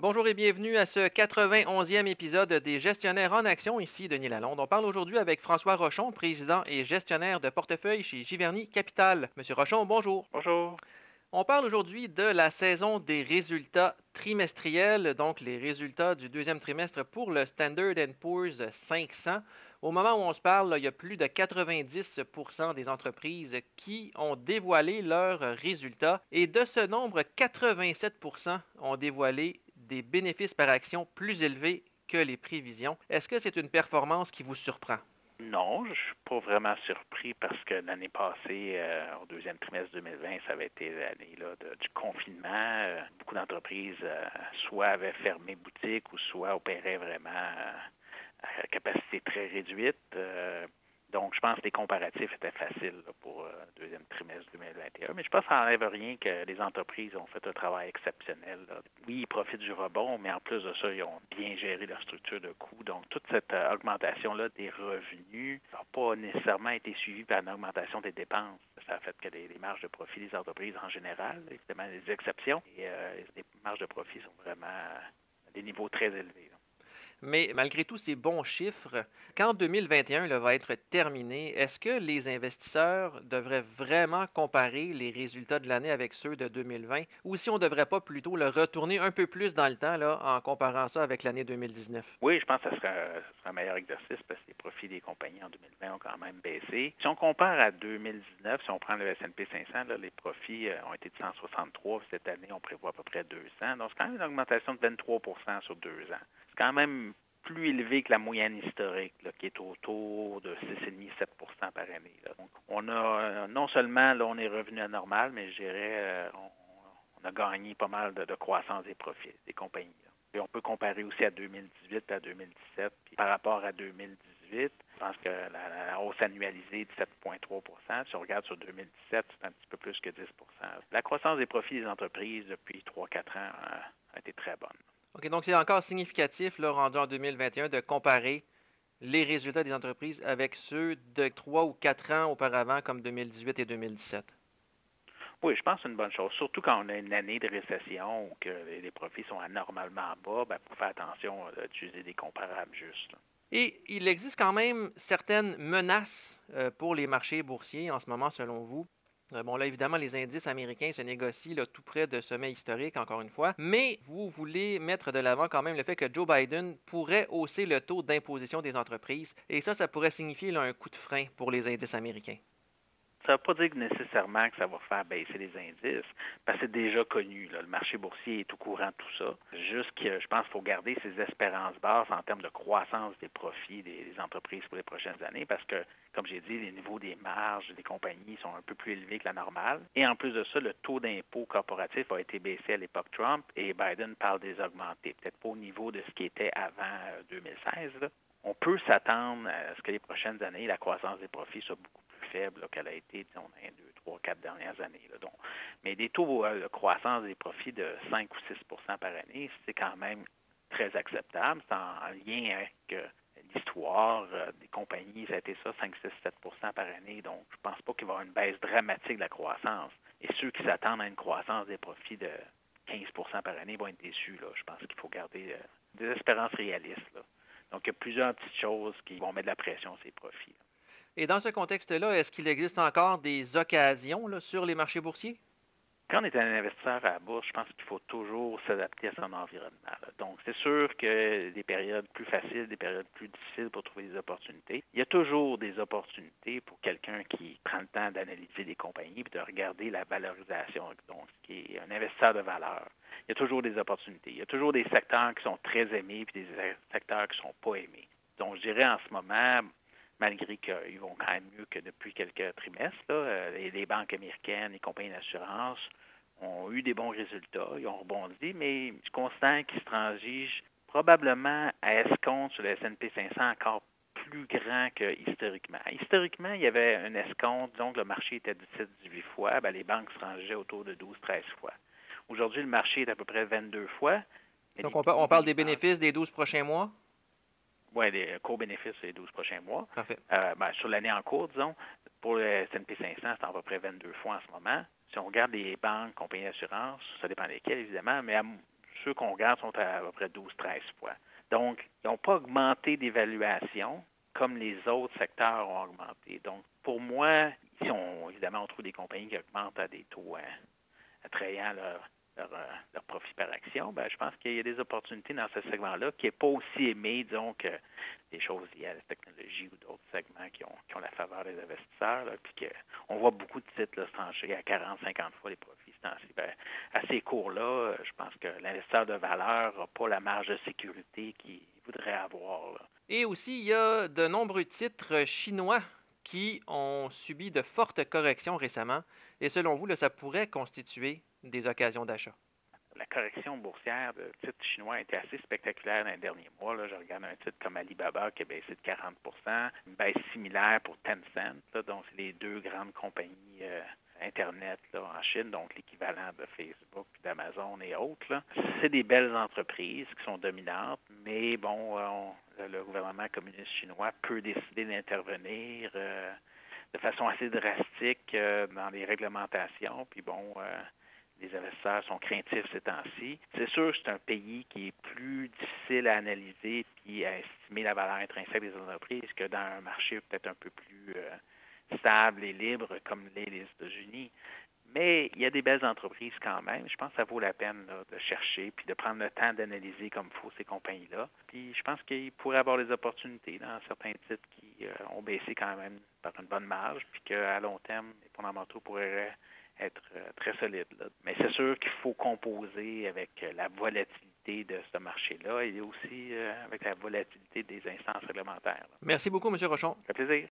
Bonjour et bienvenue à ce 91e épisode des Gestionnaires en Action. Ici Denis Lalonde. On parle aujourd'hui avec François Rochon, président et gestionnaire de portefeuille chez Giverny Capital. Monsieur Rochon, bonjour. Bonjour. On parle aujourd'hui de la saison des résultats trimestriels, donc les résultats du deuxième trimestre pour le Standard Poor's 500. Au moment où on se parle, il y a plus de 90% des entreprises qui ont dévoilé leurs résultats et de ce nombre, 87% ont dévoilé des bénéfices par action plus élevés que les prévisions. Est-ce que c'est une performance qui vous surprend? Non, je suis pas vraiment surpris parce que l'année passée, euh, au deuxième trimestre 2020, ça avait été l'année du confinement. Euh, beaucoup d'entreprises euh, soit avaient fermé boutique ou soit opéraient vraiment à capacité très réduite. Donc, je pense que les comparatifs étaient faciles pour le euh, deuxième trimestre 2021. Mais je pense que ça n'enlève rien que les entreprises ont fait un travail exceptionnel. Oui, ils profitent du rebond, mais en plus de ça, ils ont bien géré leur structure de coûts. Donc, toute cette euh, augmentation-là des revenus n'a pas nécessairement été suivie par une augmentation des dépenses. Ça a fait que les, marges de profit des entreprises en général, évidemment, des exceptions, et euh, les marges de profit sont vraiment à des niveaux très élevés. Mais malgré tous ces bons chiffres, quand 2021 va être terminé, est-ce que les investisseurs devraient vraiment comparer les résultats de l'année avec ceux de 2020 ou si on ne devrait pas plutôt le retourner un peu plus dans le temps là, en comparant ça avec l'année 2019? Oui, je pense que ce serait, un meilleur exercice parce que les profits des compagnies en 2020 ont quand même baissé. Si on compare à 2019, si on prend le S&P 500, les profits euh, ont été de 163. Cette année, on prévoit à peu près 200. Donc, c'est quand même une augmentation de 23% sur deux ans quand même plus élevé que la moyenne historique, qui est autour de 6,5-7% par année. Donc, on a euh, non seulement là, on est revenu à normal, mais je dirais euh, on, a gagné pas mal de, croissance des profits des compagnies. Et on peut comparer aussi à 2018 à 2017. Puis par rapport à 2018, je pense que la, hausse annualisée de 7,3% Si on regarde sur 2017, c'est un petit peu plus que 10% La croissance des profits des entreprises depuis 3-4 ans euh, a été très bonne. OK, donc c'est encore significatif, là, rendu en 2021, de comparer les résultats des entreprises avec ceux de trois ou quatre ans auparavant, comme 2018 et 2017. Oui, je pense que c'est une bonne chose. Surtout quand on a une année de récession ou que les profits sont anormalement bas, ben, pour faire attention d'utiliser des comparables justes. Et il existe quand même certaines menaces euh, pour les marchés boursiers en ce moment, selon vous? Euh, bon, là, évidemment, les indices américains se négocient là, tout près de sommet historique, encore une fois. Mais vous voulez mettre de l'avant quand même le fait que Joe Biden pourrait hausser le taux d'imposition des entreprises. Et ça, ça pourrait signifier un coup de frein pour les indices américains. Ça ne veut pas dire nécessairement que ça va faire baisser les indices, parce que c'est déjà connu. Le marché boursier est au courant de tout ça. Juste que je pense qu'il faut garder ses espérances basses en termes de croissance des profits des, entreprises pour les prochaines années, parce que, comme j'ai dit, les niveaux des marges des compagnies sont un peu plus élevés que la normale. Et en plus de ça, le taux d'impôt corporatif a été baissé à l'époque Trump et Biden parle des augmenter. Peut-être pas au niveau de ce qui était avant 2016. Euh, On peut s'attendre à ce que les prochaines années, la croissance des profits soit beaucoup faible qu'elle a été, dans les deux, trois, quatre dernières années. donc. Mais des taux euh, de croissance des profits de 5 ou 6% par année, c'est quand même très acceptable. C'est en lien avec euh, l'histoire euh, des compagnies, ça a été ça, 5, 6, 7% par année. Donc, je pense pas qu'il va y avoir une baisse dramatique de la croissance. Et ceux qui s'attendent à une croissance des profits de 15% par année vont être déçus. Je pense qu'il faut garder des espérances réalistes. Donc, il y a plusieurs petites choses qui vont mettre de la pression sur ces profits. Et dans ce contexte-là, est-ce qu'il existe encore des occasions sur les marchés boursiers? Quand on est un investisseur à la bourse, je pense qu'il faut toujours s'adapter à son environnement. Donc, c'est sûr que des périodes plus faciles, des périodes plus difficiles pour trouver des opportunités. Il y a toujours des opportunités pour quelqu'un qui prend le temps d'analyser les compagnies et de regarder la valorisation, donc qui est un investisseur de valeur. Il y a toujours des opportunités. Il y a toujours des secteurs qui sont très aimés et des secteurs qui ne sont pas aimés. Donc, je dirais en ce moment, malgré qu'ils vont quand même mieux que depuis quelques trimestres. Euh, les, banques américaines, les compagnies d'assurance ont eu des bons résultats, ils ont rebondi, mais je constate qu'ils se transigent probablement à escompte sur le S&P 500 encore plus grand que historiquement. Il y avait un escompte, donc le marché était de 17-18 fois, ben, les banques se rangeaient autour de 12-13 fois. Aujourd'hui, le marché est à peu près 22 fois. Donc, on parle des bénéfices des 12 prochains mois? Oui, des cours bénéfices les 12 prochains mois. Parfait. Euh, ben, sur l'année en cours, disons, pour le S&P 500, c'est à peu près 22 fois en ce moment. Si on regarde les banques, compagnies d'assurance, ça dépend desquelles, évidemment, mais ceux qu'on regarde sont à, à peu près 12-13 fois. Donc, ils n'ont pas augmenté d'évaluation comme les autres secteurs ont augmenté. Donc, pour moi, si on, évidemment, on trouve des compagnies qui augmentent à des taux hein, attrayants leur, leur, euh, leur, profit par action, ben, je pense qu'il y a des opportunités dans ce segment-là qui n'est pas aussi aimé, disons, que des choses liées à la technologie ou d'autres segments qui ont, qui ont la faveur des investisseurs. Puis que, on voit beaucoup de titres se à 40, 50 fois les profits. Ben, à ces cours-là, je pense que l'investisseur de valeur n'a pas la marge de sécurité qu'il voudrait avoir. Et aussi, il y a de nombreux titres chinois qui ont subi de fortes corrections récemment. Et selon vous, ça pourrait constituer des occasions d'achat. La correction boursière de titres chinois a été assez spectaculaire dans les derniers mois. Là, je regarde un titre comme Alibaba qui a baissé de 40 une baisse similaire pour Tencent. Donc, c'est les deux grandes compagnies euh, Internet en Chine, donc l'équivalent de Facebook, d'Amazon et autres. C'est des belles entreprises qui sont dominantes, mais bon, euh, le gouvernement communiste chinois peut décider d'intervenir euh, de façon assez drastique dans les réglementations. Puis bon, les investisseurs sont craintifs ces temps-ci. C'est sûr que c'est un pays qui est plus difficile à analyser puis à estimer la valeur intrinsèque des entreprises que dans un marché peut-être un peu plus stable et libre comme les, les États-Unis. Mais il y a des belles entreprises quand même. Je pense que ça vaut la peine là, de chercher puis de prendre le temps d'analyser comme il faut ces compagnies-là. Puis je pense qu'il pourrait avoir des opportunités dans certains titres qui euh, ont baissé quand même par une bonne marge, puis qu'à long terme, les fondamentaux pourraient être euh, très solides. Là. Mais c'est sûr qu'il faut composer avec euh, la volatilité de ce marché-là et aussi avec la volatilité des instances réglementaires. Merci beaucoup, M. Rochon. Ça fait plaisir.